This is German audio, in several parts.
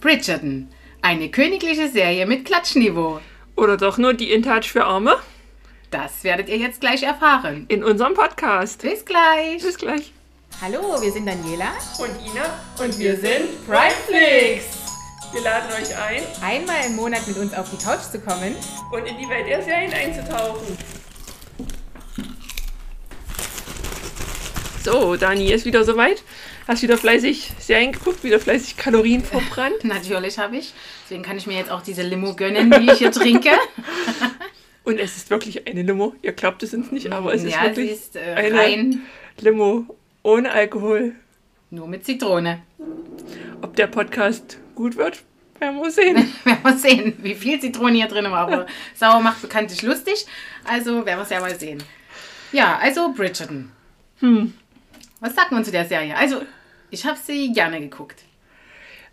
Bridgerton. Eine königliche Serie mit Klatschniveau. Oder doch nur die InTouch für Arme? Das werdet ihr jetzt gleich erfahren. In unserem Podcast. Bis gleich. Bis gleich. Hallo, wir sind Daniela. Und Ina. Und wir sind Primeflix. Wir laden euch ein, Einmal im Monat mit uns auf die Couch zu kommen. und in die Welt der Serien einzutauchen. So, Dani, ist wieder soweit. Hast wieder fleißig Serien geguckt, wieder fleißig Kalorien verbrannt. Natürlich habe ich. Deswegen kann ich mir jetzt auch diese Limo gönnen, die ich hier trinke. Und es ist wirklich eine Limo. Ihr glaubt es uns nicht, aber es ist ja, sie wirklich ist äh, eine rein Limo ohne Alkohol. nur mit Zitrone. Ob der Podcast gut wird, werden wir sehen. werden wir sehen, wie viel Zitrone hier drin war. Aber sauer macht bekanntlich lustig. Also werden wir es ja mal sehen. Ja, also Bridgerton. Hm. Was sagt man zu der Serie? Also, ich habe sie gerne geguckt.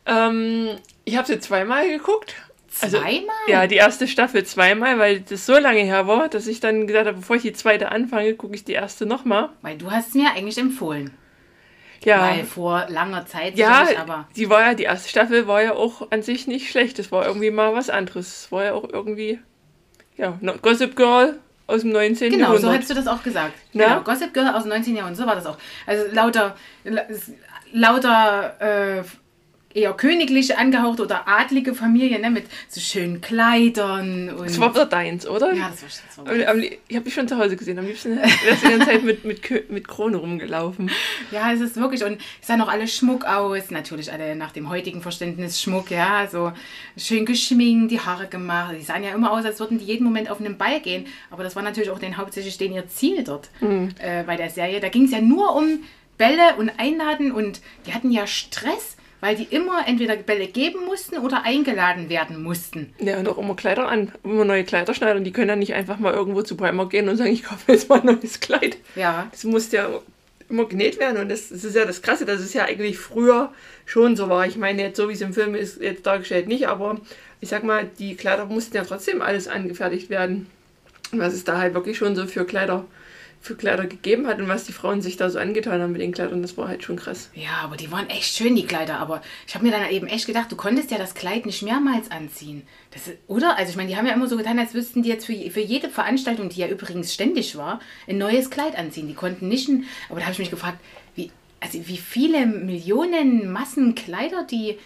Ähm, ich habe sie zweimal geguckt. Also, Zweimal? Ja, die erste Staffel zweimal, weil das so lange her war, dass ich dann gesagt habe, bevor ich die zweite anfange, gucke ich die erste nochmal. Weil du hast es mir eigentlich empfohlen. Ja, Weil vor langer Zeit ja, sicherlich, aber die war ja, die erste Staffel war ja auch an sich nicht schlecht. Das war irgendwie mal was anderes. Es war ja auch irgendwie, ja, Gossip Girl aus dem 19. genau, so Jahrhundert. hättest du das auch gesagt. Ja. Genau, Gossip Girl aus dem 19. Jahrhundert, so war das auch. Also lauter, la- lauter äh, eher königliche angehauchte oder adlige Familien ne, mit so schönen Kleidern und das war wieder deins, oder? ja, das war, Am- am li- Ich habe dich schon zu Hause gesehen. Am liebsten wärst du die ganze Zeit mit, mit, mit Krone rumgelaufen. Ja, es ist wirklich, und es sahen auch alle Schmuck aus, natürlich alle nach dem heutigen Verständnis Schmuck, ja, so schön geschminkt, die Haare gemacht, die sahen ja immer aus, als würden die jeden Moment auf einen Ball gehen, aber das war natürlich auch den, hauptsächlich den ihr Ziel dort äh, bei der Serie, da ging es ja nur um Bälle und Einladen und die hatten ja Stress, weil die immer entweder Bälle geben mussten oder eingeladen werden mussten. Ja, und auch immer Kleider an, immer neue Kleider schneiden. Und die können ja nicht einfach mal irgendwo zu Primark gehen und sagen, ich kaufe jetzt mal ein neues Kleid. Ja, Das muss ja immer genäht werden. Und das, das ist ja das Krasse, dass es ja eigentlich früher schon so war. Ich meine, jetzt so wie es im Film ist, jetzt dargestellt nicht, aber ich sag mal, die Kleider mussten ja trotzdem alles angefertigt werden. Was es da halt wirklich schon so für Kleider, für Kleider gegeben hat und was die Frauen sich da so angetan haben mit den Kleidern, das war halt schon krass. Ja, aber die waren echt schön, die Kleider. Aber ich habe mir dann eben echt gedacht, du konntest ja das Kleid nicht mehrmals anziehen. Das ist, oder? Also ich meine, die haben ja immer so getan, als wüssten die jetzt für, für jede Veranstaltung, die ja übrigens ständig war, ein neues Kleid anziehen. Die konnten nicht, ein, aber da habe ich mich gefragt, wie, also wie viele Millionen Massen Kleider die...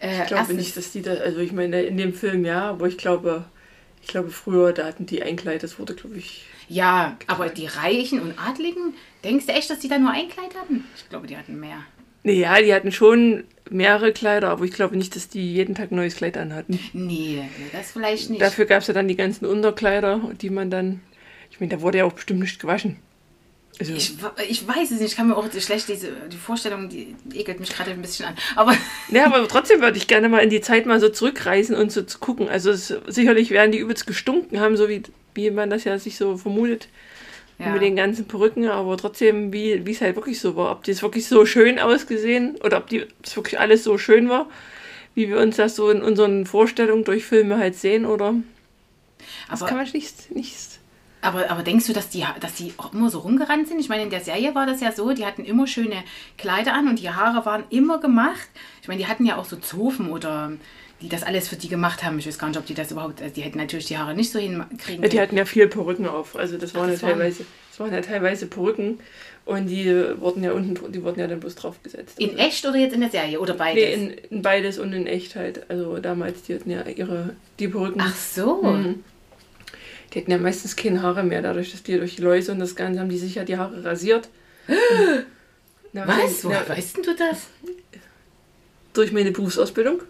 Äh, Ich glaube nicht, dass die da, also ich meine, in dem Film ja, aber ich glaube, ich glaube früher, da hatten die ein Kleid, das wurde, glaube ich, Ja, aber die Reichen und Adligen, denkst du echt, dass die da nur ein Kleid hatten? Ich glaube, die hatten mehr. Naja, die hatten schon mehrere Kleider, aber ich glaube nicht, dass die jeden Tag ein neues Kleid anhatten. Nee, das vielleicht nicht. Dafür gab es ja dann die ganzen Unterkleider, die man dann. Ich meine, da wurde ja auch bestimmt nicht gewaschen. Also, Ich, ich weiß es nicht, ich kann mir auch schlecht diese die Vorstellung, die ekelt mich gerade ein bisschen an. Aber ja, aber trotzdem würde ich gerne mal in die Zeit mal so zurückreisen und so zu gucken. Also es, sicherlich werden die übelst gestunken haben, so wie, wie man das ja sich so vermutet. ja. Mit den ganzen Perücken, aber trotzdem, wie es halt wirklich so war. Ob das wirklich so schön ausgesehen oder ob die, das wirklich alles so schön war, wie wir uns das so in unseren Vorstellungen durch Filme halt sehen, oder? Das aber, kann man nicht, nicht aber, aber denkst du, dass die, dass die auch immer so rumgerannt sind? Ich meine, in der Serie war das ja so, die hatten immer schöne Kleider an und die Haare waren immer gemacht. Ich meine, die hatten ja auch so Zofen oder die das alles für die gemacht haben. Ich weiß gar nicht, ob die das überhaupt, also die hätten natürlich die Haare nicht so hinkriegen Ja, die hatten ja viel Perücken auf. Also das waren, das ja waren- teilweise, das waren ja teilweise Perücken und die wurden ja unten, die wurden ja dann bloß draufgesetzt. In echt oder jetzt in der Serie oder beides? Nee, in, in beides und in echt halt. Also damals, die hatten ja ihre, die Perücken. Ach so. Mhm. Die hatten ja meistens keine Haare mehr, dadurch, dass die durch die Läuse und das Ganze haben die sich ja die Haare rasiert. Na, Was? Woher weißt denn du das? durch meine Berufsausbildung.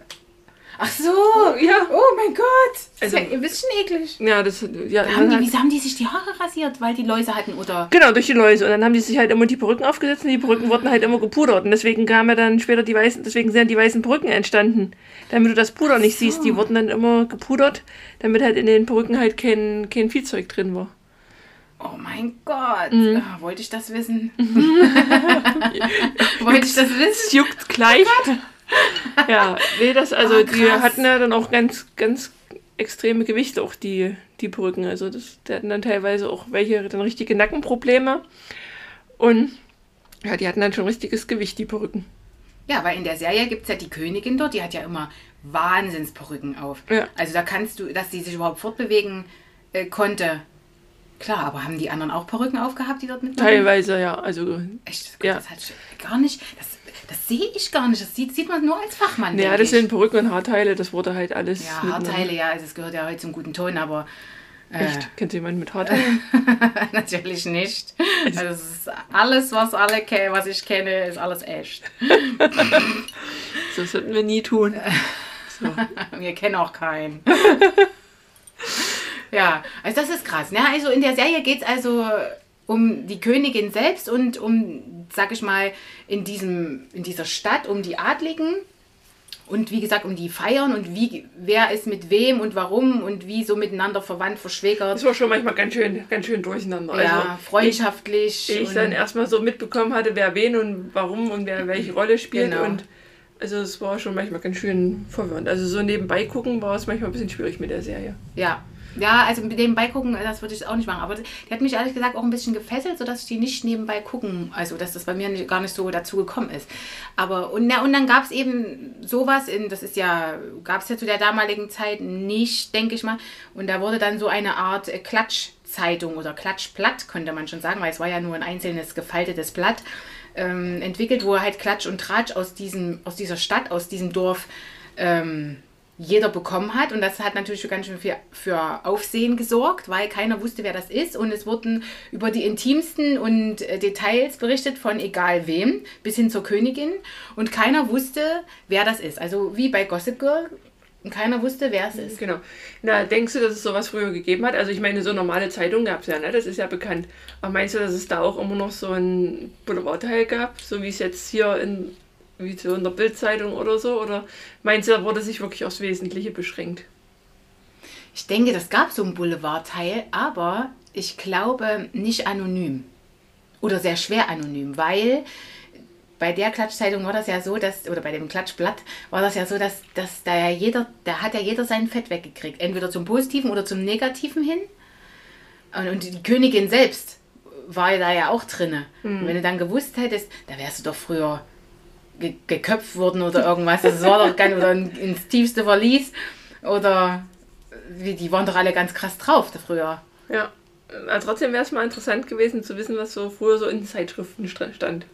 Ach so. Ja. Oh mein Gott. Das ist Also- ja ein bisschen eklig. Ja, das, ja, Haben die, wieso haben die sich die Haare rasiert? Weil die Läuse hatten oder... Genau, durch die Läuse. Und dann haben die sich halt immer die Perücken aufgesetzt und die Perücken wurden halt immer gepudert. Und deswegen kamen ja dann später die weißen, deswegen sind die weißen Perücken entstanden. Damit du das Puder nicht so. siehst, die wurden dann immer gepudert, damit halt in den Perücken halt kein, kein Viehzeug drin war. Oh mein Gott. Mhm. Ah, wollte ich das wissen? wollte ich das Es wissen? juckt gleich. Ja, nee, das, also Ah, die hatten ja dann auch ganz, ganz extreme Gewichte, auch die, die Perücken. Also das, die hatten dann teilweise auch welche dann richtige Nackenprobleme. Und ja, die hatten dann schon richtiges Gewicht, die Perücken. Ja, weil in der Serie gibt es ja die Königin dort, die hat ja immer Wahnsinnsperücken auf. Ja. Also da kannst du, dass die sich überhaupt fortbewegen äh, konnte. Klar, aber haben die anderen auch Perücken aufgehabt, die dort mit Teilweise, ja. Also, Echt? Ja. Das hat gar nicht. Das, das sehe ich gar nicht. Das sieht, sieht man nur als Fachmann. ja, das ich. sind Perücken und Haarteile, das wurde halt alles. Ja, Haarteile, ja, also es gehört ja heute zum guten Ton, aber äh, Echt? Kennt jemand mit Haarteilen? natürlich nicht. Also alles, was alle was ich kenne, ist alles echt. Das sollten wir nie tun. So. Wir kennen auch keinen. ja, also das ist krass. Ne? Also in der Serie geht es also um die Königin selbst und um, sag ich mal, in, diesem, in dieser Stadt, um die Adligen. Und wie gesagt, um die Feiern und wie, wer ist mit wem und warum und wie so miteinander verwandt, verschwägert. Das war schon manchmal ganz schön, ganz schön durcheinander. ja, also, freundschaftlich. ich, ich dann erstmal so mitbekommen hatte, wer wen und warum und wer welche Rolle spielt. Genau. Und also es war schon manchmal ganz schön verwirrend. Also so nebenbei gucken war es manchmal ein bisschen schwierig mit der Serie. Ja. Ja, also mit nebenbei gucken, das würde ich auch nicht machen. Aber die hat mich ehrlich gesagt auch ein bisschen gefesselt, sodass ich die nicht nebenbei gucken, also dass das bei mir nicht, gar nicht so dazu gekommen ist. Aber und, na, und dann gab es eben sowas, in, das ist ja, gab es ja zu der damaligen Zeit nicht, denke ich mal. Und da wurde dann so eine Art äh, Klatschzeitung oder Klatschblatt, könnte man schon sagen, weil es war ja nur ein einzelnes gefaltetes Blatt, ähm, entwickelt, wo halt Klatsch und Tratsch aus, diesem, aus dieser Stadt, aus diesem Dorf ähm, jeder bekommen hat. Und das hat natürlich ganz schön viel für Aufsehen gesorgt, weil keiner wusste, wer das ist. Und es wurden über die intimsten und äh, Details berichtet von egal wem bis hin zur Königin. Und keiner wusste, wer das ist. Also wie bei Gossip Girl. Und keiner wusste, wer es ist. Genau. Na, denkst du, dass es sowas früher gegeben hat? Also ich meine, so normale Zeitungen gab es ja, ne? Das ist ja bekannt. Aber meinst du, dass es da auch immer noch so ein Boulevardteil gab? So wie es jetzt hier in, wie so in der Bildzeitung oder so? Oder meinst du, da wurde sich wirklich aufs Wesentliche beschränkt? Ich denke, das gab so einen Boulevardteil, aber ich glaube nicht anonym. Oder sehr schwer anonym, weil bei der Klatschzeitung war das ja so, dass, oder bei dem Klatschblatt war das ja so, dass, dass da ja jeder, da hat ja jeder sein Fett weggekriegt. Entweder zum Positiven oder zum Negativen hin. Und, und die Königin selbst war ja da ja auch drinne. Und wenn du dann gewusst hättest, da wärst du doch früher ge geköpft worden oder irgendwas. Das war doch ganz, oder in- ins tiefste Verlies. Oder wie, die waren doch alle ganz krass drauf da früher. Ja. Aber trotzdem wäre es mal interessant gewesen zu wissen, was so früher so in Zeitschriften stand.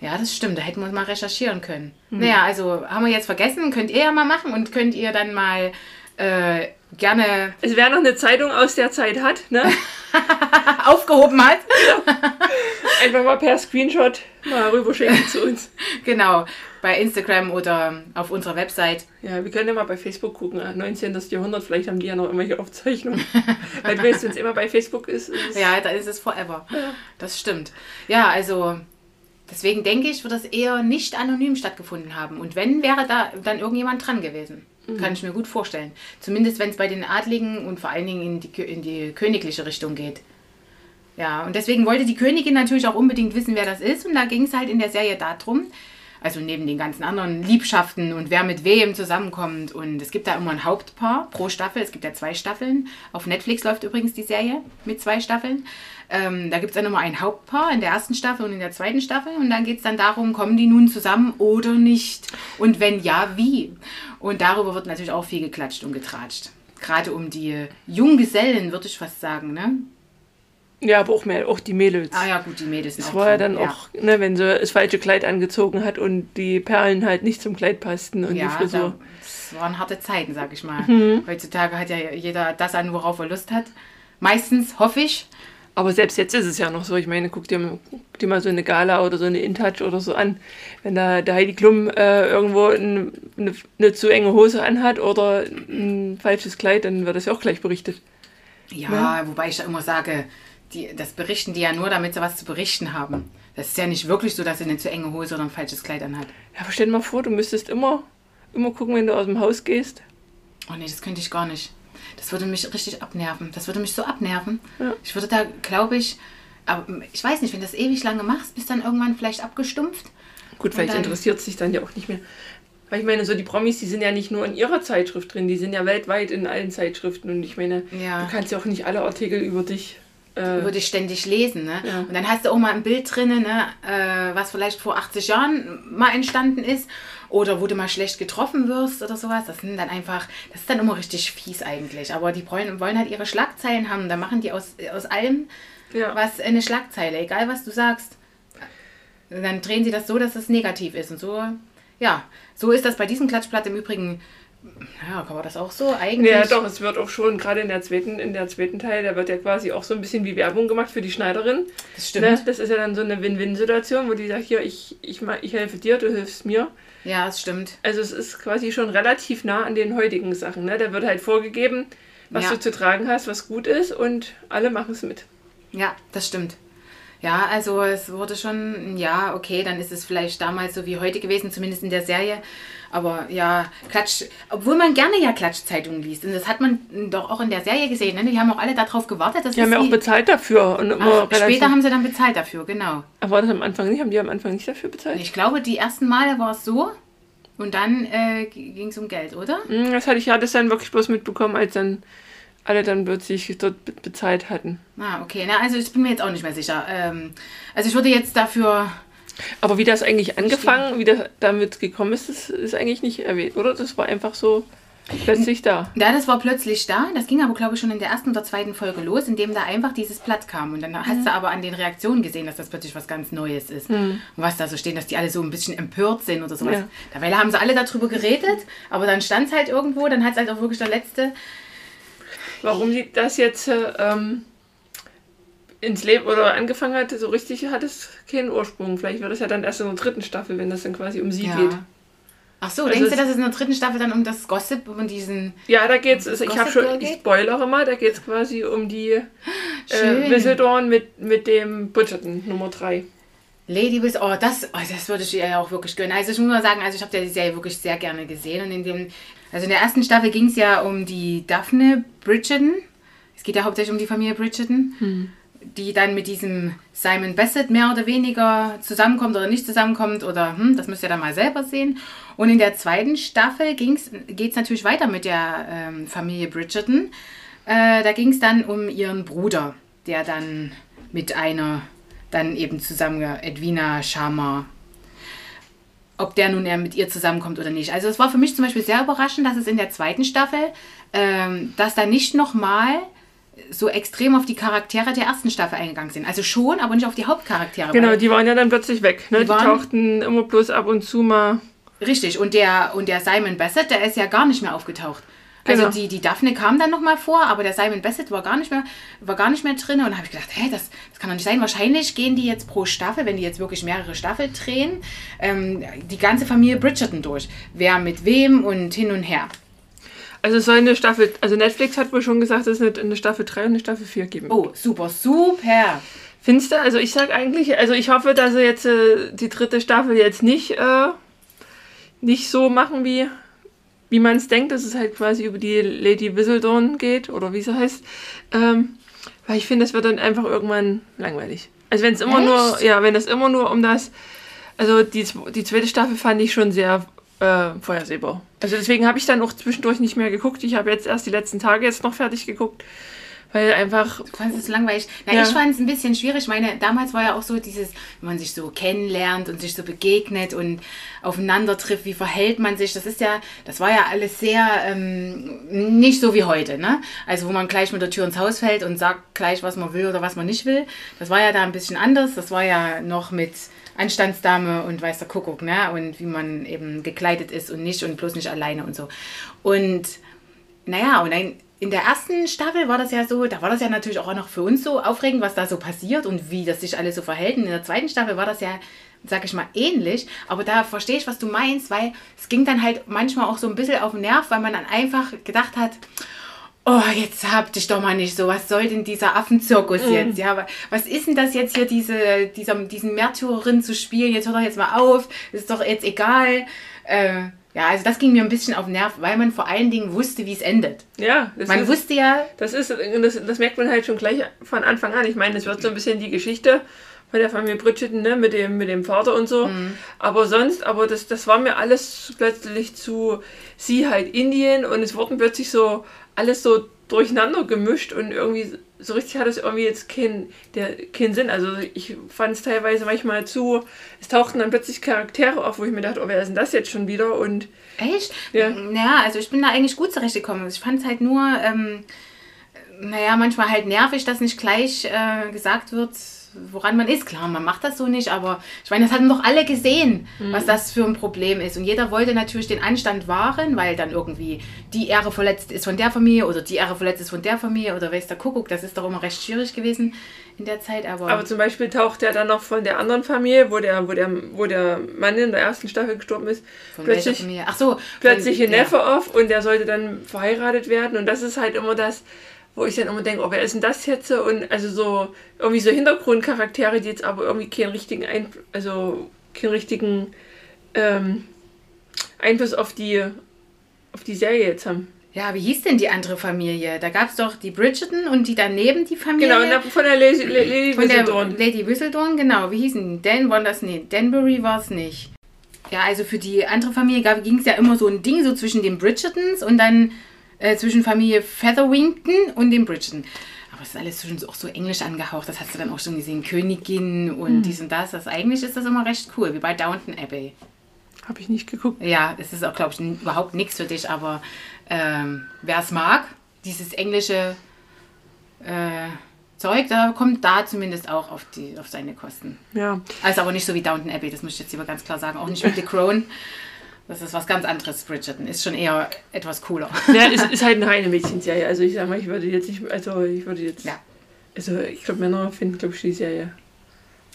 Ja, das stimmt. Da hätten wir mal recherchieren können. Naja, also haben wir jetzt vergessen. Könnt ihr ja mal machen und könnt ihr dann mal äh, gerne Also wer noch eine Zeitung aus der Zeit hat, ne? aufgehoben hat. einfach mal per Screenshot mal rüberschicken zu uns. genau, bei Instagram oder auf unserer Website. Ja, wir können ja mal bei Facebook gucken. ah, 19. Jahrhundert, vielleicht haben die ja noch irgendwelche Aufzeichnungen. Weil wenn es uns immer bei Facebook ist, ist Ja, da ist es forever. Das stimmt. Ja, also deswegen denke ich, wird das eher nicht anonym stattgefunden haben. Und wenn, wäre da dann irgendjemand dran gewesen. Kann ich mir gut vorstellen. Zumindest wenn es bei den Adligen und vor allen Dingen in die, in die königliche Richtung geht. Ja, und deswegen wollte die Königin natürlich auch unbedingt wissen, wer das ist. Und da ging es halt in der Serie darum, also neben den ganzen anderen Liebschaften und wer mit wem zusammenkommt. Und es gibt da immer ein Hauptpaar pro Staffel. Es gibt ja zwei Staffeln. Auf Netflix läuft übrigens die Serie mit zwei Staffeln. Ähm, da gibt es dann immer ein Hauptpaar in der ersten Staffel und in der zweiten Staffel. Und dann geht es dann darum, kommen die nun zusammen oder nicht? Und wenn ja, wie? Und darüber wird natürlich auch viel geklatscht und getratscht. Gerade um die Junggesellen, würde ich fast sagen, ne? ja, aber auch mehr, auch die Mädels. Ah ja, gut, die Mädels Das war ja dann auch, ne, wenn sie das falsche Kleid angezogen hat und die Perlen halt nicht zum Kleid passten und die Ja, Frisur. da, das waren harte Zeiten, sag ich mal. Mhm. Heutzutage hat ja jeder das an, worauf er Lust hat. Meistens, hoffe ich. Aber selbst jetzt ist es ja noch so. Ich meine, guck dir, mal- guck dir mal so eine Gala oder so eine InTouch oder so an. Wenn da der Heidi Klum äh, irgendwo ein, eine, eine zu enge Hose anhat oder ein falsches Kleid, dann wird das ja auch gleich berichtet. Ja, wobei ich ja immer sage, die, das berichten die ja nur, damit sie was zu berichten haben. Das ist ja nicht wirklich so, dass sie eine zu enge Hose oder ein falsches Kleid anhat. Ja, aber stell dir mal vor, du müsstest immer, immer gucken, wenn du aus dem Haus gehst. Oh nee, das könnte ich gar nicht. Das würde mich richtig abnerven. Das würde mich so abnerven. Ja. Ich würde da, glaube ich, aber ich weiß nicht, wenn du das ewig lange machst, bist dann irgendwann vielleicht abgestumpft. Gut, vielleicht interessiert es sich dann ja auch nicht mehr. Weil ich meine, so die Promis, die sind ja nicht nur in ihrer Zeitschrift drin, die sind ja weltweit in allen Zeitschriften. Und ich meine, Ja. du kannst ja auch nicht alle Artikel über dich Äh, würde ich ständig lesen. Ne? Ja. Und dann hast du auch mal ein Bild drin, ne, äh, was vielleicht vor 80 Jahren mal entstanden ist oder wo du mal schlecht getroffen wirst oder sowas. Das sind dann einfach, das ist dann immer richtig fies eigentlich. Aber die wollen, wollen halt ihre Schlagzeilen haben. Da machen die aus, aus allem ja. was eine Schlagzeile, egal was du sagst. Dann drehen sie das so, dass es negativ ist. Und so, ja, so ist das bei diesem Klatschblatt im Übrigen. Ja, kann man das auch so eigentlich? Ja, doch, es wird auch schon, gerade in der zweiten, in der zweiten Teil, da wird ja quasi auch so ein bisschen wie Werbung gemacht für die Schneiderin. Das stimmt. Ne? Das ist ja dann so eine Win-Win-Situation, wo die sagt, hier, ich, ich, ich helfe dir, du hilfst mir. Ja, das stimmt. Also es ist quasi schon relativ nah an den heutigen Sachen. Ne? Da wird halt vorgegeben, was Ja. du zu tragen hast, was gut ist und alle machen es mit. Ja, das stimmt. Ja, also es wurde schon, ja, okay, dann ist es vielleicht damals so wie heute gewesen, zumindest in der Serie. Aber ja, Klatsch, obwohl man gerne ja Klatschzeitungen liest. Und das hat man doch auch in der Serie gesehen. Ne? Die haben auch alle darauf gewartet. Dass Die haben ja auch bezahlt dafür. Und Ach, später haben sie dann bezahlt dafür, genau. Aber war das am Anfang nicht? Haben die am Anfang nicht dafür bezahlt? Ich glaube, die ersten Male war es so. Und dann äh, ging es um Geld, oder? Hm, Das hatte ich ja das dann wirklich bloß mitbekommen, als dann alle dann plötzlich dort be- bezahlt hatten. Ah, okay. Na, also ich bin mir jetzt auch nicht mehr sicher. Ähm, also ich würde jetzt dafür. Aber wie das eigentlich angefangen, wie das damit gekommen ist, das ist eigentlich nicht erwähnt, oder? Das war einfach so plötzlich da. Ja, das war plötzlich da. Das ging aber, glaube ich, schon in der ersten oder zweiten Folge los, indem da einfach dieses Blatt kam. Und dann hast du aber an den Reaktionen gesehen, dass das plötzlich was ganz Neues ist. Und was da so stehen, dass die alle so ein bisschen empört sind oder sowas. Ja. Dabei haben sie alle darüber geredet, aber dann stand es halt irgendwo, dann hat es halt auch wirklich der letzte. Warum sie das jetzt äh, ähm, ins Leben oder angefangen hat, so richtig hat es keinen Ursprung. Vielleicht wird es ja dann erst in der dritten Staffel, wenn das dann quasi um sie geht. Ach so, Also denkst du, dass es in der dritten Staffel dann um das Gossip, um diesen. Ja, da geht's, also ich habe schon, ich spoilere mal, da geht es quasi um die äh. Whistledorn mit, mit dem Bridgerton Nummer 3. Lady Whis, oh, das, oh, das würde ich ihr ja auch wirklich gönnen. Also ich muss mal sagen, also ich habe ja die Serie wirklich sehr gerne gesehen. Und in dem, also in der ersten Staffel ging es ja um die Daphne Bridgerton. Es geht ja hauptsächlich um die Familie Bridgerton, die dann mit diesem Simon Bassett mehr oder weniger zusammenkommt oder nicht zusammenkommt oder hm, das müsst ihr dann mal selber sehen. Und in der zweiten Staffel geht es natürlich weiter mit der ähm, Familie Bridgerton. Äh, da ging es dann um ihren Bruder, der dann mit einer dann eben zusammen, Edwina Sharma, ob der nun mit ihr zusammenkommt oder nicht. Also es war für mich zum Beispiel sehr überraschend, dass es in der zweiten Staffel, ähm, dass da nicht nochmal so extrem auf die Charaktere der ersten Staffel eingegangen sind. Also schon, aber nicht auf die Hauptcharaktere. Genau, die waren ja dann plötzlich weg. Ne? Die Die, tauchten immer bloß ab und zu mal. Richtig, und der, und der Simon Bassett, der ist ja gar nicht mehr aufgetaucht. Also Genau. die, die Daphne kam dann nochmal vor, aber der Simon Bassett war gar nicht mehr, war gar nicht mehr drin. Und da habe ich gedacht, hä, das, das kann doch nicht sein. Wahrscheinlich gehen die jetzt pro Staffel, wenn die jetzt wirklich mehrere Staffeln drehen, ähm, die ganze Familie Bridgerton durch. Wer mit wem und hin und her. Also es soll eine Staffel, also Netflix hat wohl schon gesagt, es wird eine Staffel 3 und eine Staffel 4 geben. Oh, super, super. Findest du? Also ich sag eigentlich, also ich hoffe, dass sie jetzt äh, die dritte Staffel jetzt nicht, äh, nicht so machen, wie, wie man es denkt, dass es halt quasi über die Lady Whistledorn geht oder wie sie heißt. Ähm, weil ich finde, es wird dann einfach irgendwann langweilig. Also wenn es immer Echt? nur, ja, wenn es immer nur um das, also die, die zweite Staffel fand ich schon sehr äh, vorhersehbar. Also deswegen habe ich dann auch zwischendurch nicht mehr geguckt. Ich habe jetzt erst die letzten Tage jetzt noch fertig geguckt, weil einfach Du fandest es langweilig. Na, Ja. ich fand es ein bisschen schwierig. Ich meine, damals war ja auch so dieses, wenn man sich so kennenlernt und sich so begegnet und aufeinander trifft, wie verhält man sich. Das ist ja, das war ja alles sehr ähm, nicht so wie heute, ne? Also wo man gleich mit der Tür ins Haus fällt und sagt gleich, was man will oder was man nicht will. Das war ja da ein bisschen anders. Das war ja noch mit Anstandsdame und weiß der Kuckuck, ne? Und wie man eben gekleidet ist und nicht und bloß nicht alleine und so. Und naja, und dann in der ersten Staffel war das ja so, da war das ja natürlich auch noch für uns so aufregend, was da so passiert und wie das sich alles so verhält. Und in der zweiten Staffel war das ja, sag ich mal, ähnlich. Aber da verstehe ich, was du meinst, weil es ging dann halt manchmal auch so ein bisschen auf den Nerv, weil man dann einfach gedacht hat, oh, jetzt hab dich doch mal nicht so, was soll denn dieser Affenzirkus jetzt? Ja, was ist denn das jetzt hier, diese, dieser, diesen Märtyrerin zu spielen? Jetzt hör doch jetzt mal auf, ist doch jetzt egal. Äh, ja, also das ging mir ein bisschen auf den Nerv, weil man vor allen Dingen wusste, wie es endet. ja, das Man ist, wusste ja, Das ist, das, das merkt man halt schon gleich von Anfang an. Ich meine, es wird so ein bisschen die Geschichte von der Familie Bridgerton, ne, mit dem, mit dem Vater und so. Aber sonst, aber das, das war mir alles plötzlich zu sie halt Indien und es wurden plötzlich so alles so durcheinander gemischt und irgendwie so richtig hat es irgendwie jetzt keinen kein Sinn. Also ich fand es teilweise manchmal zu, es tauchten dann plötzlich Charaktere auf, wo ich mir dachte, oh, wer ist denn das jetzt schon wieder? Und Echt? Ja. Ja, also ich bin da eigentlich gut zurechtgekommen. Ich fand es halt nur, ähm, naja, manchmal halt nervig, dass nicht gleich äh, gesagt wird, woran man ist. Klar, man macht das so nicht, aber ich meine, das hatten doch alle gesehen, was das für ein Problem ist. Und jeder wollte natürlich den Anstand wahren, weil dann irgendwie die Ehre verletzt ist von der Familie oder die Ehre verletzt ist von der Familie oder weiß der Kuckuck. Das ist doch immer recht schwierig gewesen in der Zeit. Aber, Aber zum Beispiel taucht er dann noch von der anderen Familie, wo der, wo der, wo der Mann in der ersten Staffel gestorben ist, von plötzlich, Familie? Ach so, plötzlich von- ein Neffe auf und der sollte dann verheiratet werden. Und das ist halt immer das, wo ich dann immer denke, oh, wer ist denn das jetzt? Und also so irgendwie so Hintergrundcharaktere, die jetzt aber irgendwie keinen richtigen Ein also keinen richtigen ähm, Einfluss auf die auf die Serie jetzt haben. Ja, wie hieß denn die andere Familie? Da gab es doch die Bridgerton und die daneben die Familie. Genau, von der Lady, Lady Von der Whistledown. Lady Whistledown, genau. Wie hießen die? Dan war das nicht. Danbury war es nicht. Ja, also für die andere Familie ging es ja immer so ein Ding so zwischen den Bridgertons und dann äh, zwischen Familie Featherwington und den Bridgerton. Aber es ist alles schon so- auch so englisch angehaucht. Das hast du dann auch schon gesehen. Königin und dies und das. das. Eigentlich ist das immer recht cool, wie bei Downton Abbey. Habe ich nicht geguckt. Ja, es ist auch, glaube ich, überhaupt nichts für dich, aber ähm, wer es mag, dieses englische äh, Zeug, da kommt da zumindest auch auf, die, auf seine Kosten. Ja. Also aber nicht so wie Downton Abbey, das muss ich jetzt lieber ganz klar sagen. Auch nicht mit The Crown. Das ist was ganz anderes, Bridgerton. Ist schon eher etwas cooler. Ja, es ist halt eine reine Mädchenserie. Also ich sag mal, ich würde jetzt nicht, also ich würde jetzt, Ja. also ich glaube Männer finden, glaube ich, die Serie.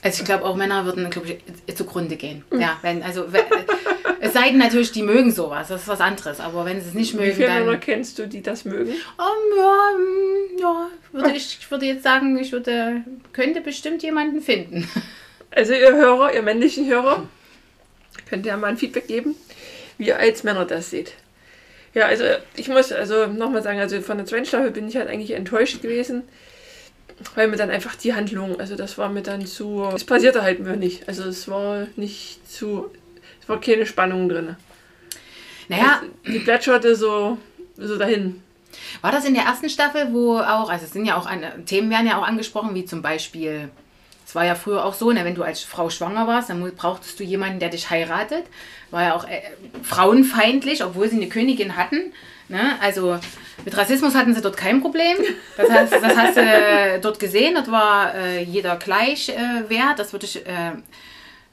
Also ich glaube, auch Männer würden, glaube ich, zugrunde gehen. Ja, wenn, also, wenn, es sei denn natürlich, die mögen sowas, das ist was anderes. Aber wenn sie es nicht Wie mögen, viele dann... Männer kennst du, die das mögen? Um, ja, mm, ja würde ich, ich würde jetzt sagen, ich würde, könnte bestimmt jemanden finden. Also ihr Hörer, ihr männlichen Hörer, könnt ihr mal ein Feedback geben, wie als Männer das seht. Ja, also ich muss also nochmal sagen, also von der zweiten Staffel bin ich halt eigentlich enttäuscht gewesen, weil mir dann einfach die Handlung, also das war mir dann zu, es passierte halt mir nicht. Also es war nicht zu, es war keine Spannung drin. Naja, Die plätscherte so, so dahin. war das in der ersten Staffel, wo auch, also es sind ja auch, an, Themen werden ja auch angesprochen, wie zum Beispiel, es war ja früher auch so, ne, wenn du als Frau schwanger warst, dann brauchtest du jemanden, der dich heiratet. War ja auch äh, frauenfeindlich, obwohl sie eine Königin hatten. Ne? Also mit Rassismus hatten sie dort kein Problem. Das, heißt, das hast du äh, dort gesehen. Dort war äh, jeder gleich äh, wert. Das, ich, äh,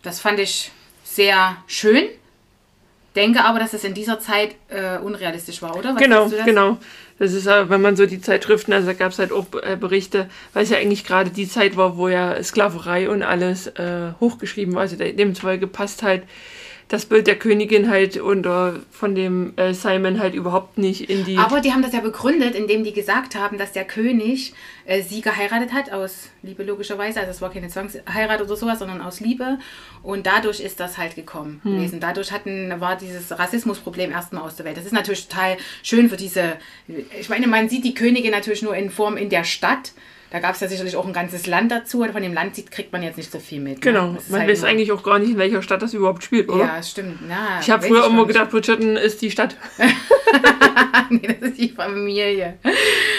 das fand ich sehr schön. Denke aber, dass es in dieser Zeit äh, unrealistisch war, oder? Was Genau, das? genau. Das ist, wenn man so die Zeitschriften, also da gab es halt auch äh, Berichte, weil es ja eigentlich gerade die Zeit war, wo ja Sklaverei und alles äh, hochgeschrieben war. Also demzufolge passt halt das Bild der Königin halt unter von dem äh, Simon halt überhaupt nicht in die. Aber die haben das ja begründet, indem die gesagt haben, dass der König äh, sie geheiratet hat, aus Liebe logischerweise. Also es war keine Zwangsheirat oder sowas, sondern aus Liebe. Und dadurch ist das halt gekommen Hm. gewesen. Dadurch hatten, war dieses Rassismusproblem erstmal aus der Welt. Das ist natürlich total schön für diese. Ich meine, man sieht die Königin natürlich nur in Form in der Stadt. Da gab es ja sicherlich auch ein ganzes Land dazu. Und von dem Land sieht, kriegt man jetzt nicht so viel mit. ne? genau, Das ist man halt weiß eigentlich auch gar nicht, in welcher Stadt das überhaupt spielt, oder? Ja, stimmt. Na, Ich habe früher immer gedacht, Bridgerton ist die Stadt. nee, das ist die Familie.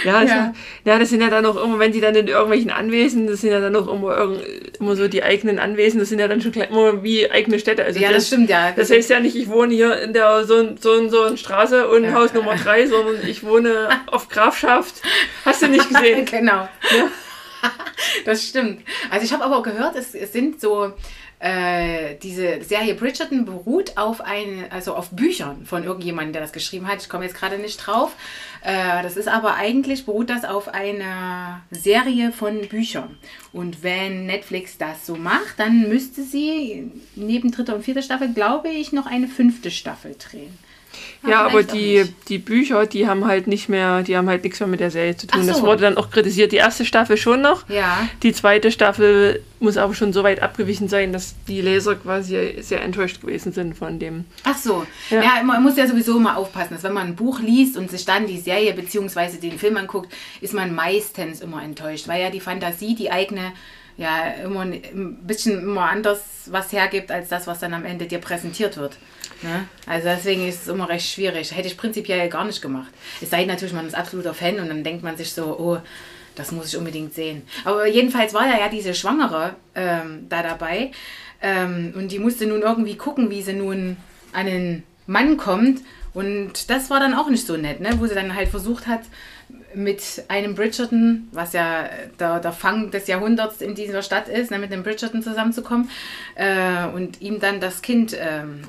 Ja, das, Ja. ja. ja, das sind ja dann auch immer, wenn die dann in irgendwelchen Anwesen, das sind ja dann auch immer, irgend- immer so die eigenen Anwesen, das sind ja dann schon immer wie eigene Städte. Also Ja, das stimmt, ja. Das heißt ja nicht, ich wohne hier in der so, und- so, so Straße und Ja. Haus Nummer 3, sondern ich wohne auf Grafschaft. Hast du nicht gesehen? genau. Das stimmt. Also ich habe aber auch gehört, es, es sind so äh, diese Serie Bridgerton beruht auf eine, also auf Büchern von irgendjemandem, der das geschrieben hat. Ich komme jetzt gerade nicht drauf. Äh, das ist aber eigentlich beruht das auf einer Serie von Büchern. Und wenn Netflix das so macht, dann müsste sie neben dritter und vierter Staffel, glaube ich, noch eine fünfte Staffel drehen. Ja, aber die, die Bücher, die haben halt nicht mehr, die haben halt nichts mehr mit der Serie zu tun. So. Das wurde dann auch kritisiert. Die erste Staffel schon noch. Ja. Die zweite Staffel muss aber schon so weit abgewichen sein, dass die Leser quasi sehr enttäuscht gewesen sind von dem. Ach so. Ja. Ja, man muss ja sowieso immer aufpassen, dass wenn man ein Buch liest und sich dann die Serie bzw. den Film anguckt, ist man meistens immer enttäuscht, weil ja die Fantasie, die eigene, ja immer ein bisschen immer anders was hergibt, als das, was dann am Ende dir präsentiert wird. Ne? Also deswegen ist es immer recht schwierig. Hätte ich prinzipiell gar nicht gemacht. Es sei denn natürlich, man ist absoluter Fan und dann denkt man sich so, oh, das muss ich unbedingt sehen. Aber jedenfalls war da ja diese Schwangere ähm, da dabei. Ähm, und die musste nun irgendwie gucken, wie sie nun den Mann kommt. Und das war dann auch nicht so nett, ne? wo sie dann halt versucht hat, mit einem Bridgerton, was ja der, der Fang des Jahrhunderts in dieser Stadt ist, ne, mit einem Bridgerton zusammenzukommen äh, und ihm dann das Kind ähm,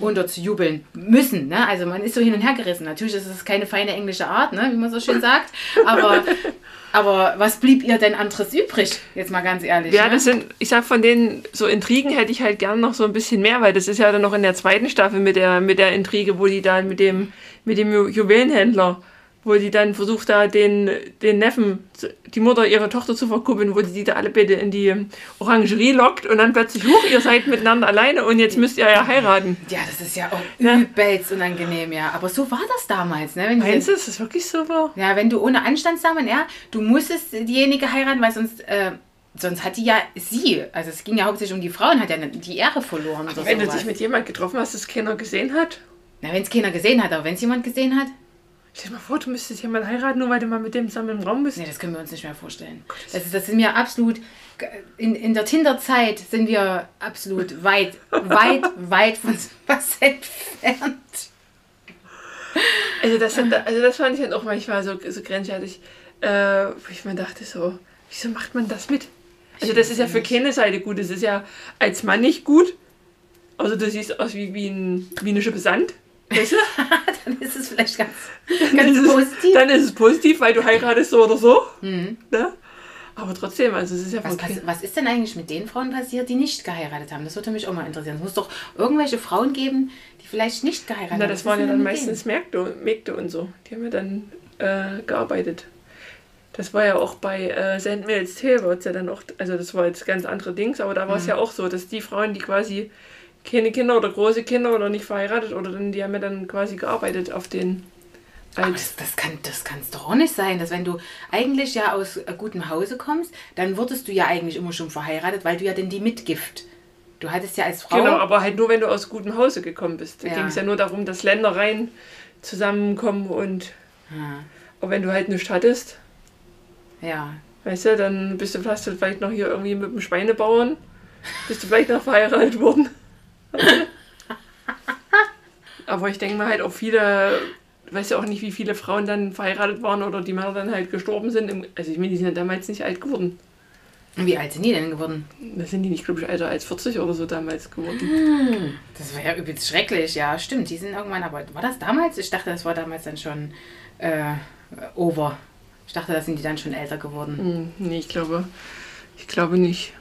unterzujubeln müssen. Ne? Also man ist so hin und her gerissen. Natürlich ist es keine feine englische Art, ne, wie man so schön sagt, aber, aber was blieb ihr denn anderes übrig? Jetzt mal ganz ehrlich. Ja, ne? das sind, ich sag, von den so Intrigen hätte ich halt gern noch so ein bisschen mehr, weil das ist ja dann noch in der zweiten Staffel mit der, mit der Intrige, wo die dann mit dem, mit dem Ju- Juwelenhändler wo die dann versucht da den, den Neffen, die Mutter ihrer Tochter zu verkuppeln, wo die die da alle bitte in die Orangerie lockt und dann plötzlich, huch, ihr seid miteinander alleine und jetzt müsst ihr ja heiraten. Ja, das ist ja auch Ja. übelst unangenehm, ja. Aber so war das damals, ne? Wenn Meinst du, ist das wirklich so war? ja, wenn du ohne Anstandsdamen, ja, du musstest diejenige heiraten, weil sonst, äh, sonst hat die ja sie, also es ging ja hauptsächlich um die Frauen, hat ja die Ehre verloren oder Wenn du sowas. dich mit jemand getroffen hast, das keiner gesehen hat, Na, wenn es keiner gesehen hat, aber wenn es jemand gesehen hat, stell dir mal vor, du müsstest jemand heiraten, nur weil du mal mit dem zusammen im Raum bist. nee, das können wir uns nicht mehr vorstellen. Das, ist, das sind wir absolut, in, in der Tinder-Zeit sind wir absolut weit, weit, weit von was entfernt. Also das, sind, also das fand ich dann auch manchmal so, so grenzwertig, äh, wo ich mir dachte so, wieso macht man das mit? Also das ist ja für keine Seite gut, das ist ja als Mann nicht gut. Also du siehst aus wie, wie, ein, wie eine Schippe Sand. Dann ist es vielleicht ganz, Dann ganz es- positiv. Dann ist es positiv, weil du heiratest so oder so. Mhm. Ne? Aber trotzdem, also es ist ja Was, okay. was ist denn eigentlich mit den Frauen passiert, die nicht geheiratet haben? Das würde mich auch mal interessieren. Es muss doch irgendwelche Frauen geben, die vielleicht nicht geheiratet Na, haben. das Was waren ja dann meistens Mägde, Mägde und so. Die haben ja dann äh, gearbeitet. Das war ja auch bei äh, St. Mills es ja dann auch, also das war jetzt ganz andere Dings, aber da war es ja auch so, dass die Frauen, die quasi keine Kinder oder große Kinder oder nicht verheiratet oder dann, die haben ja dann quasi gearbeitet auf den als das, das kann das kann's doch auch nicht sein, dass wenn du eigentlich ja aus äh, gutem Hause kommst, dann wurdest du ja eigentlich immer schon verheiratet, weil du ja denn die Mitgift. Du hattest ja als Frau. Genau, aber halt nur, wenn du aus gutem Hause gekommen bist. Da Ja. ging es ja nur darum, dass Ländereien zusammenkommen und Ja, aber wenn du halt nichts hattest, ja. weißt du, dann bist du fast vielleicht noch hier irgendwie mit dem Schweinebauern, bist du vielleicht noch verheiratet worden. Aber ich denke mal halt auch viele, weiß ja auch nicht, wie viele Frauen dann verheiratet waren oder die Männer dann halt gestorben sind. Im, also ich meine, die sind ja damals nicht alt geworden. Wie alt sind die denn geworden? Da sind die nicht, glaube ich, älter als 40 oder so damals geworden. Das war ja übelst schrecklich, ja, stimmt. Die sind irgendwann, aber war das damals? Ich dachte, das war damals dann schon äh, over. Ich dachte, da sind die dann schon älter geworden. Hm, nee, ich glaube, ich glaube nicht.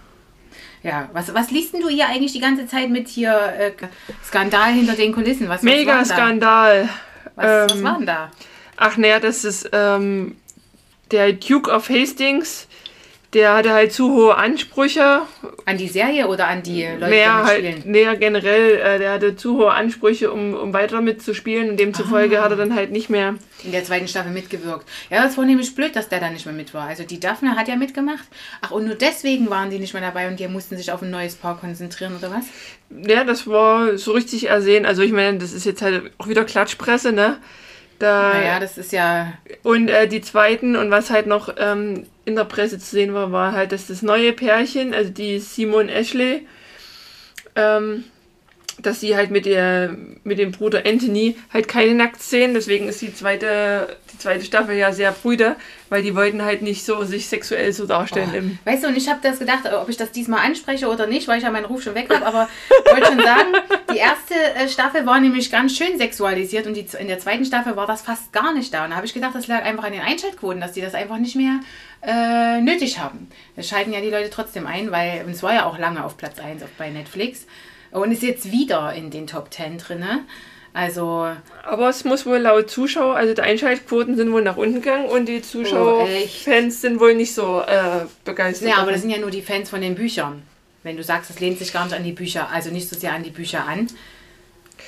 Ja, was, was liest denn du hier eigentlich die ganze Zeit mit hier äh, Skandal hinter den Kulissen? Was, was Mega war da? Skandal. Was, was Ähm, war denn da? Ach naja, das ist ähm, der Duke of Hastings. Der hatte halt zu hohe Ansprüche. An die Serie oder an die Leute, die Mehr halt, mitspielen? näher generell, äh, der hatte zu hohe Ansprüche, um, um weiter mitzuspielen. Und demzufolge Ah. hat er dann halt nicht mehr. In der zweiten Staffel mitgewirkt. Ja, das war nämlich blöd, dass der da nicht mehr mit war. Also die Daphne hat ja mitgemacht. Ach, und nur deswegen waren die nicht mehr dabei und die mussten sich auf ein neues Paar konzentrieren, oder was? Ja, das war so richtig ersehen. Also ich meine, das ist jetzt halt auch wieder Klatschpresse, ne? Da, Naja, das ist ja. Und äh, die zweiten, und was halt noch ähm, in der Presse zu sehen war, war halt, dass das neue Pärchen, also die Simon Ashley, ähm, dass sie halt mit, der, mit dem Bruder Anthony halt keine Nacktszenen, deswegen ist die zweite, die zweite Staffel ja sehr brüder, weil die wollten halt nicht so sich sexuell so darstellen. Im, Weißt du, und ich habe das gedacht, ob ich das diesmal anspreche oder nicht, weil ich ja meinen Ruf schon weg habe, aber wollte schon sagen, die erste äh, Staffel war nämlich ganz schön sexualisiert und die, in der zweiten Staffel war das fast gar nicht da. Und da habe ich gedacht, das lag einfach an den Einschaltquoten, dass die das einfach nicht mehr äh, nötig haben. Das schalten ja die Leute trotzdem ein, weil es war ja auch lange auf Platz 1 auf, bei Netflix und ist jetzt wieder in den Top 10 drin. Also, aber es muss wohl laut Zuschauer, also die Einschaltquoten sind wohl nach unten gegangen und die Zuschauer, Oh, echt? Fans sind wohl nicht so äh, begeistert. ja, aber das sind ja nur die Fans von den Büchern. Wenn du sagst, es lehnt sich gar nicht an die Bücher, also nicht so sehr an die Bücher an.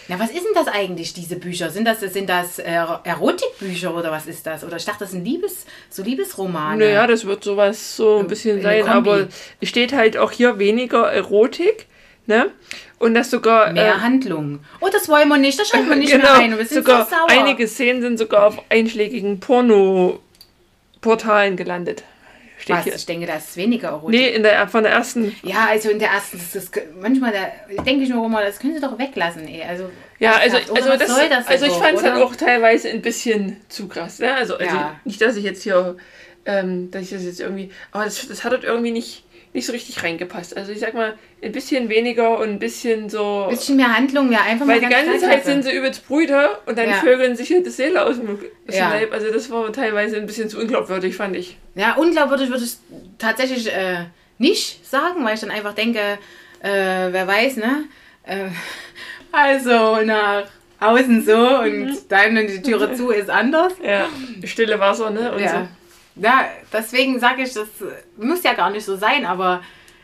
Na, was ist denn das eigentlich, diese Bücher? Sind das, sind das äh, Erotikbücher oder was ist das? Oder ich dachte, das sind Liebes, so Liebesromane. Naja, das wird sowas so ein bisschen in der sein, aber es steht halt auch hier weniger Erotik, ne? Und das sogar. Mehr äh, Handlung. Oh, das wollen wir nicht, das schalten wir nicht genau, mehr ein. Wir sind sogar so sauer. einige Szenen sind sogar auf einschlägigen Porno-Portalen gelandet. Steht Was? hier. Ich denke, da ist weniger Erotik. Nee, in der, von der ersten. Ja, also in der ersten, das, manchmal da denke ich mir immer, das können sie doch weglassen, ey. Also, Ja, also, oder also, was das, soll das also ich fand es oder? auch teilweise ein bisschen zu krass. Ne? Also, also Ja. nicht, dass ich jetzt hier, ähm, dass ich das jetzt irgendwie, aber das, das hat halt irgendwie nicht, nicht so richtig reingepasst. Also ich sag mal, ein bisschen weniger und ein bisschen so. ein bisschen mehr Handlung, ja, einfach weil mal die ganz ganze. Zeit sind sie übelst Brüder und dann Ja. vögeln sich halt die Seele aus dem, aus Ja. Leib. Also das war teilweise ein bisschen zu unglaubwürdig, fand ich. Ja, unglaubwürdig würde ich tatsächlich äh, nicht sagen, weil ich dann einfach denke, äh, wer weiß, ne? Äh, also nach außen so und Mhm. dann, wenn die Türe zu ist, anders. Ja, stille Wasser, ne? Und Ja. Ja, deswegen sage ich, das muss ja gar nicht so sein, aber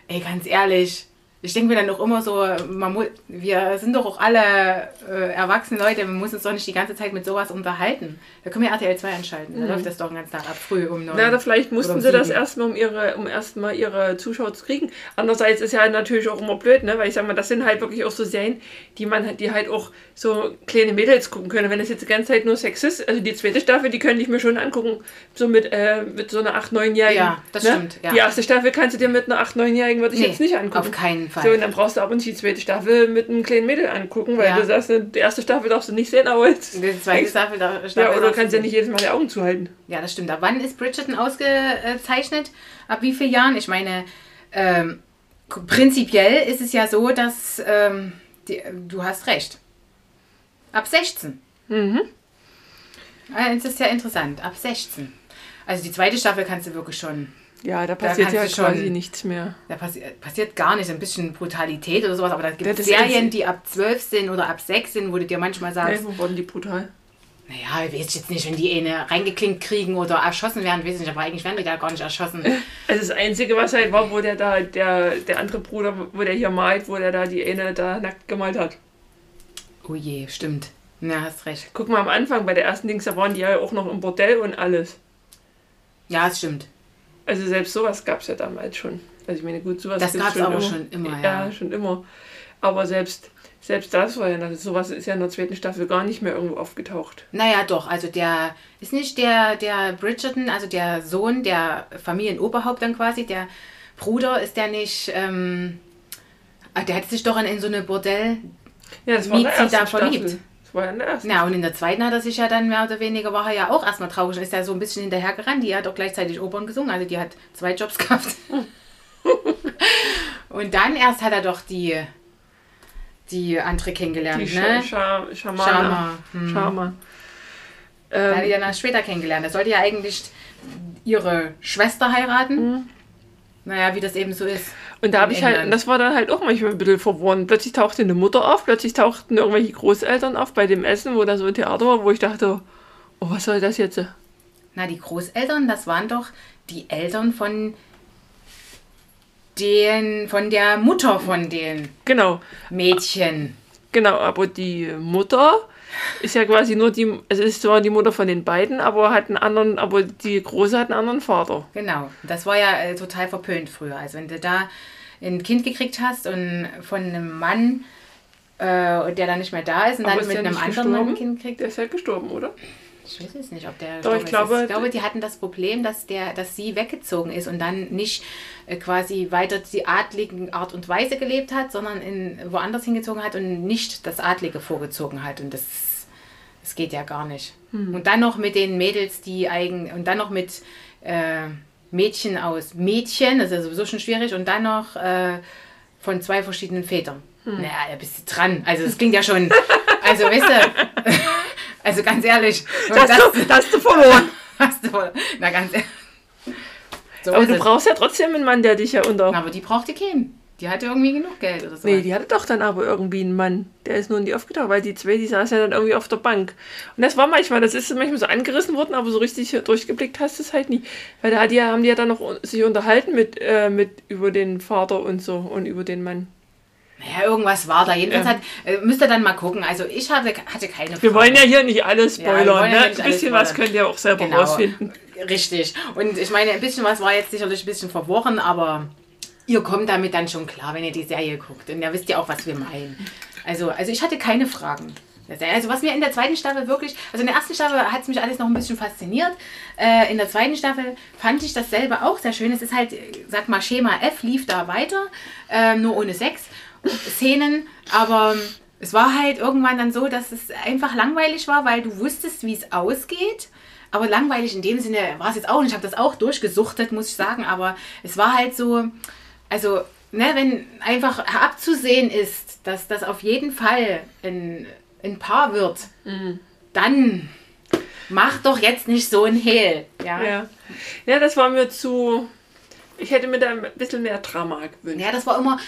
ey, ganz ehrlich, ich denke mir dann auch immer so, man mu wir sind doch auch alle äh, erwachsene Leute, wir müssen uns doch nicht die ganze Zeit mit sowas unterhalten. Da können wir RTL 2 einschalten, da läuft das doch den ganzen Tag ab früh um neun. Na, da vielleicht mussten um sie das erstmal, um ihre, um erstmal ihre Zuschauer zu kriegen. Andererseits ist ja natürlich auch immer blöd, ne? Weil ich sag mal, das sind halt wirklich auch so Serien, die man die halt auch so kleine Mädels gucken können. Wenn das jetzt die ganze Zeit nur Sex ist, also die zweite Staffel, die könnte ich mir schon angucken, so mit, äh, mit so einer 8-, 9-Jährigen. Ja, das stimmt, ja. Die erste Staffel kannst du dir mit einer 8-, 9-Jährigen würde ich Nee, jetzt nicht angucken. auf keinen Fall. So, und dann brauchst du aber nicht die zweite Staffel mit einem kleinen Mädel angucken, weil Ja. du sagst, die erste Staffel darfst du nicht sehen, aber jetzt. Die zweite Staffel, da, Ja, Staffel oder darfst kannst du ja nicht jedes Mal die Augen zuhalten. Ja, das stimmt. Ab wann ist Bridgerton ausgezeichnet? Ab wie vielen Jahren? Ich meine, ähm, prinzipiell ist es ja so, dass ähm, die, du hast recht. Ab 16. Mhm. Ja, Es ist ja interessant. Ab 16. Also die zweite Staffel kannst du wirklich schon. Ja, da passiert kannst ja schon- quasi nichts mehr. Da passi passiert gar nicht. Ein bisschen Brutalität oder sowas. Aber da gibt Ja, es das Serien, die ab 12 sind oder ab 6 sind, wo du dir manchmal sagst, Nee, wo wurden die brutal? naja, ich weiß jetzt nicht, wenn die eine reingeklinkt kriegen oder erschossen werden, weiß ich nicht. Aber eigentlich werden die da gar nicht erschossen. Also das Einzige, was halt war, wo der da, der, der andere Bruder, wo der hier malt, wo der da die eine da nackt gemalt hat. Oh je, stimmt. Ja, hast recht. Guck mal am Anfang, bei der ersten Dings, da waren die ja auch noch im Bordell und alles. Ja, es stimmt. Also selbst sowas gab es ja damals schon. Also ich meine, gut, sowas Das gibt's gab's aber schon immer, Ja, ja. schon immer. Aber selbst, selbst das war ja, also sowas ist ja in der zweiten Staffel gar nicht mehr irgendwo aufgetaucht. Naja, doch. Also der ist nicht der, der Bridgerton, also der Sohn, der Familienoberhaupt dann quasi, der Bruder, ist der nicht, ähm, ah, der hat sich doch in, in so eine Bordell. Ja, das war ersten da verliebt. Staffel. Ja in der ersten. Na, und in der zweiten hat er sich ja dann mehr oder weniger, war er ja auch erstmal traurig und ist ja so ein bisschen hinterhergerannt. Die hat auch gleichzeitig Opern gesungen, also die hat zwei Jobs gehabt. und dann erst hat er doch die, die andere kennengelernt, Die ne? Scha Scha Schamana. Schama. Hm. Schama. Da hat Ähm, er dann später kennengelernt. Er sollte ja eigentlich ihre Schwester heiraten. Naja, wie das eben so ist. und da habe ich halt, England. und das war dann halt auch manchmal ein bisschen verworren. Plötzlich tauchte eine Mutter auf, plötzlich tauchten irgendwelche Großeltern auf bei dem Essen, wo da so ein Theater war, wo ich dachte, oh, was soll das jetzt? Na, die Großeltern, das waren doch die Eltern von den, von der Mutter von den Genau, Mädchen. genau, aber die Mutter ist ja quasi nur die, es ist zwar die Mutter von den beiden, aber hat einen anderen, aber die Große hat einen anderen Vater. Genau. Das war ja äh, total verpönt früher. Also wenn du da ein Kind gekriegt hast und von einem Mann, äh, der dann nicht mehr da ist und Aber dann mit einem anderen Mann ein? Kind kriegt. Der ist ja gestorben, oder? Ich weiß es nicht, ob der Doch, ich glaube- ich glaube, die hatten das Problem, dass der, dass sie weggezogen ist und dann nicht äh, quasi weiter die adligen Art und Weise gelebt hat, sondern in woanders hingezogen hat und nicht das Adlige vorgezogen hat. Und das, das geht ja gar nicht. Hm. Und dann noch mit den Mädels, die eigen und dann noch mit äh, Mädchen aus Mädchen, das ist ja sowieso schon schwierig, und dann noch äh, von zwei verschiedenen Vätern. Hm. Naja, da bist du dran. Also das klingt ja schon. Also weißt du, also ganz ehrlich, Das, hast du, das hast du verloren. hast du voll. Na ganz ehrlich. So Aber du es. brauchst ja trotzdem einen Mann, der dich ja unter. Aber die brauchte keinen. Die hatte irgendwie genug Geld oder so. Nee, die hatte doch dann aber irgendwie einen Mann. Der ist nur nie aufgetaucht, weil die zwei, die saßen ja dann irgendwie auf der Bank. Und das war manchmal, das ist manchmal so angerissen worden, aber so richtig durchgeblickt hast du es halt nie. Weil da die, haben die ja dann noch sich unterhalten mit, äh, mit über den Vater und so und über den Mann. Naja, irgendwas war da. Jedenfalls Ja. hat, äh, müsst ihr dann mal gucken. Also ich hatte, hatte keine Wir Frage. wollen ja hier nicht alles Ja, wir spoilern, wollen ja ne? Ein bisschen was könnt ihr auch selber Genau. rausfinden. Richtig. Und ich meine, ein bisschen was war jetzt sicherlich ein bisschen verworren, aber ihr kommt damit dann schon klar, wenn ihr die Serie guckt. Und ihr wisst ja auch, was wir meinen. Also, also ich hatte keine Fragen. Also was mir in der zweiten Staffel wirklich, also in der ersten Staffel hat es mich alles noch ein bisschen fasziniert. Äh, in der zweiten Staffel fand ich dasselbe auch sehr schön. Es ist halt, sag mal, Schema F lief da weiter, äh, nur ohne Sex. Szenen, aber es war halt irgendwann dann so, dass es einfach langweilig war, weil du wusstest, wie es ausgeht. Aber langweilig in dem Sinne war es jetzt auch nicht. Ich habe das auch durchgesuchtet, muss ich sagen. Aber es war halt so, also, ne, wenn einfach abzusehen ist, dass das auf jeden Fall ein, ein Paar wird, mhm. dann mach doch jetzt nicht so ein Hehl. Ja. ja. Ja, das war mir zu. Ich hätte mir da ein bisschen mehr Drama gewünscht. Ja, das war immer,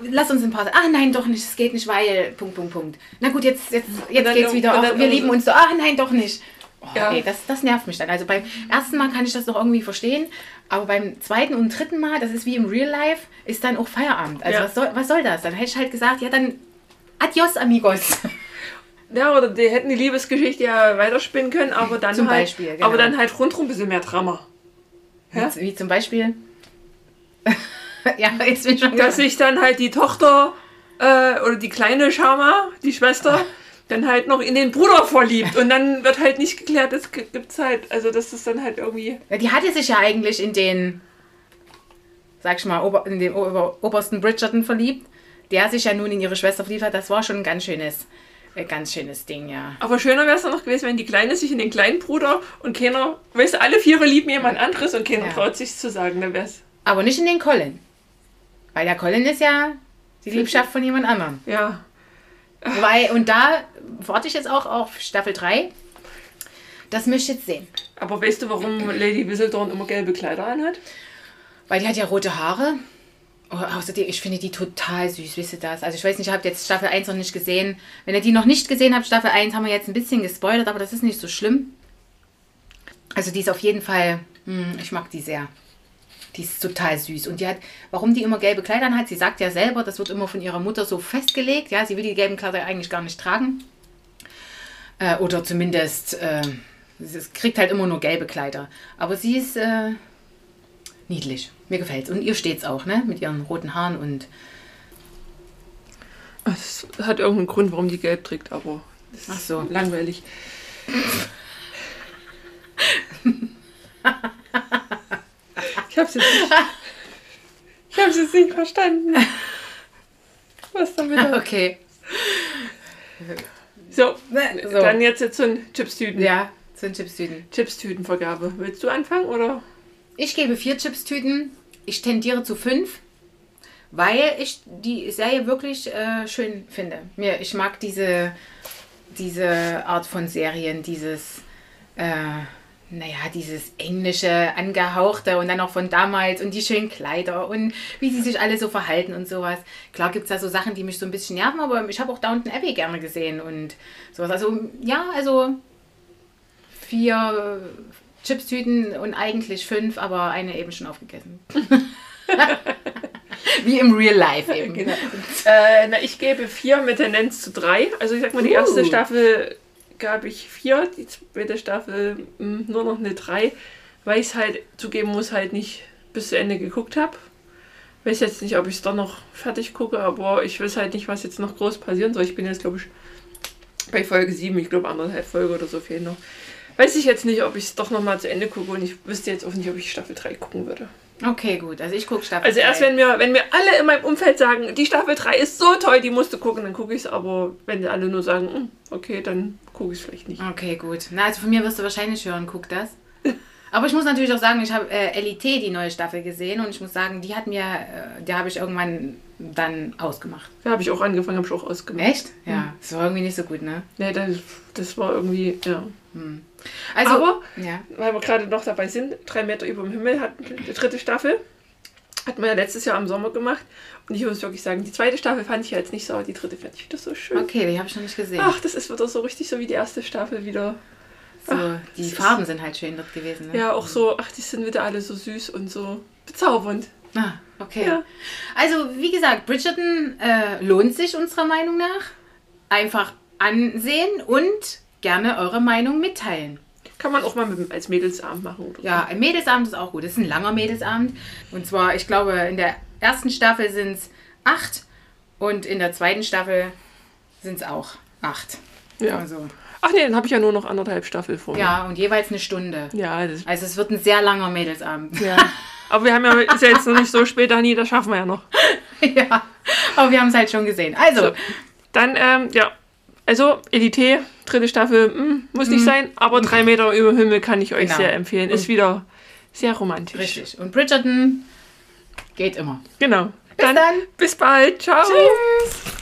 lass uns ein paar. Ah nein, doch nicht, es geht nicht, weil. Punkt, Punkt, Punkt. Na gut, jetzt, jetzt, jetzt geht's wieder. Auch, wir lieben uns so. Ah nein, doch nicht. Oh, ja. ey, das, das nervt mich dann. Also beim ersten Mal kann ich das noch irgendwie verstehen, aber beim zweiten und dritten Mal, das ist wie im Real Life, ist dann auch Feierabend. Also ja. was, soll, was soll das? Dann hätte ich halt gesagt, ja dann adios amigos. Ja, oder die hätten die Liebesgeschichte ja weiterspinnen können, aber dann zum halt, Beispiel, genau. aber dann halt rundherum ein bisschen mehr Drama. Wie, wie zum Beispiel? ja, jetzt bin ich schon Dass sich dann halt die Tochter äh, oder die kleine Schama, die Schwester, dann halt noch in den Bruder verliebt und dann wird halt nicht geklärt, es gibt halt, also das ist dann halt irgendwie. Ja, die hatte sich ja eigentlich in den, sag ich mal, Ober, in den Ober, obersten Bridgerton verliebt, der sich ja nun in ihre Schwester verliebt hat. Das war schon ein ganz schönes, ein ganz schönes Ding, ja. Aber schöner wäre es dann noch gewesen, wenn die Kleine sich in den kleinen Bruder und keiner, weißt du, alle Viere lieben jemand anderes und keiner ja. traut sich zu sagen, dann wär's. Aber nicht in den Colin. Weil der Colin ist ja die Liebschaft von jemand anderem. Ja. Weil, und da warte ich jetzt auch auf Staffel 3. Das möchte ich jetzt sehen. Aber weißt du, warum Lady Whistledown immer gelbe Kleider anhat? Weil die hat ja rote Haare. Oh, außerdem, ich finde die total süß, wisst ihr das? Also ich weiß nicht, ich habe jetzt Staffel 1 noch nicht gesehen. Wenn ihr die noch nicht gesehen habt, Staffel 1 haben wir jetzt ein bisschen gespoilert, aber das ist nicht so schlimm. Also die ist auf jeden Fall, hm, ich mag die sehr. Die ist total süß. Und die hat, warum die immer gelbe Kleider hat, sie sagt ja selber, das wird immer von ihrer Mutter so festgelegt. Ja, sie will die gelben Kleider eigentlich gar nicht tragen. Äh, oder zumindest, äh, sie kriegt halt immer nur gelbe Kleider. Aber sie ist äh, niedlich. Mir gefällt es. Und ihr steht es auch, ne? Mit ihren roten Haaren und. Es hat irgendeinen Grund, warum die gelb trägt, aber. Ach so. Langweilig. Ich hab's jetzt nicht. Ich hab's jetzt nicht verstanden. Was damit? Okay. So, so, dann jetzt, jetzt zu den Chipstüten. Ja, zu den Chipstüten. Chipstütenvergabe. Willst du anfangen oder? Ich gebe vier Chipstüten. Ich tendiere zu fünf, weil ich die Serie wirklich äh, schön finde. Mir, ich mag diese, diese Art von Serien, dieses äh, naja, dieses englische, angehauchte und dann auch von damals und die schönen Kleider und wie sie sich alle so verhalten und sowas. Klar gibt es da so Sachen, die mich so ein bisschen nerven, aber ich habe auch Downton Abbey gerne gesehen und sowas. Also, ja, also vier Chipstüten und eigentlich fünf, aber eine eben schon aufgegessen. Wie im Real Life eben. Genau. Äh, na, ich gebe vier mit Tendenz zu drei. Also ich sag mal, die erste uh. Staffel gab ich vier, die zweite Staffel hm, nur noch eine drei, weil ich es halt zugeben muss, halt nicht bis zu Ende geguckt habe. Weiß jetzt nicht, ob ich es dann noch fertig gucke, aber ich weiß halt nicht, was jetzt noch groß passieren soll. Ich bin jetzt, glaube ich, bei Folge 7, ich glaube anderthalb Folge oder so fehlen noch. Weiß ich jetzt nicht, ob ich es doch nochmal zu Ende gucke und ich wüsste jetzt auch nicht, ob ich Staffel 3 gucken würde. Okay, gut. Also ich gucke Staffel 3. Also erst wenn mir, wenn mir alle in meinem Umfeld sagen, die Staffel 3 ist so toll, die musst du gucken, dann gucke ich es. Aber wenn alle nur sagen, hm, okay, dann gucke ich es vielleicht nicht. Okay, gut. Na, also von mir wirst du wahrscheinlich hören, guck das. Aber ich muss natürlich auch sagen, ich habe äh, LIT, die neue Staffel, gesehen und ich muss sagen, die hat mir, äh, die habe ich irgendwann dann ausgemacht. Ja, habe ich auch angefangen, habe ich auch ausgemacht. Echt? Ja, hm. das war irgendwie nicht so gut, ne? Nee, das, das war irgendwie, ja. Hm. Also, Aber, ja. weil wir gerade noch dabei sind, drei Meter über dem Himmel hat die dritte Staffel. Hat man ja letztes Jahr im Sommer gemacht. Und ich muss wirklich sagen, die zweite Staffel fand ich ja jetzt nicht so, aber die dritte fand ich wieder so schön. Okay, die habe ich noch nicht gesehen. Ach, das ist wieder so richtig so wie die erste Staffel wieder. So, ach, die Farben sind halt schön dort gewesen. Ne? Ja, auch so, ach, die sind wieder alle so süß und so bezaubernd. Ah, okay. Ja. Also, wie gesagt, Bridgerton äh, lohnt sich unserer Meinung nach. Einfach ansehen und gerne eure Meinung mitteilen. Kann man auch mal mit, als Mädelsabend machen. Oder ja, ein Mädelsabend ist auch gut. Das ist ein langer Mädelsabend. Und zwar, ich glaube, in der ersten Staffel sind es acht und in der zweiten Staffel sind es auch acht. Ja. Also, Ach nee, dann habe ich ja nur noch anderthalb Staffel vor. ja, und jeweils eine Stunde. Ja, das, Also es wird ein sehr langer Mädelsabend. ja. Aber wir haben ja, ist ja jetzt noch nicht so spät, Dani, das schaffen wir ja noch. ja, aber wir haben es halt schon gesehen. Also, So. Dann, ähm, ja, also Elite, dritte Staffel, hm, muss nicht sein, aber drei Meter über Himmel kann ich euch Genau. sehr empfehlen. Ist wieder sehr romantisch. richtig. Und Bridgerton geht immer. Genau. Bis dann. Bis bald. Ciao. Tschüss.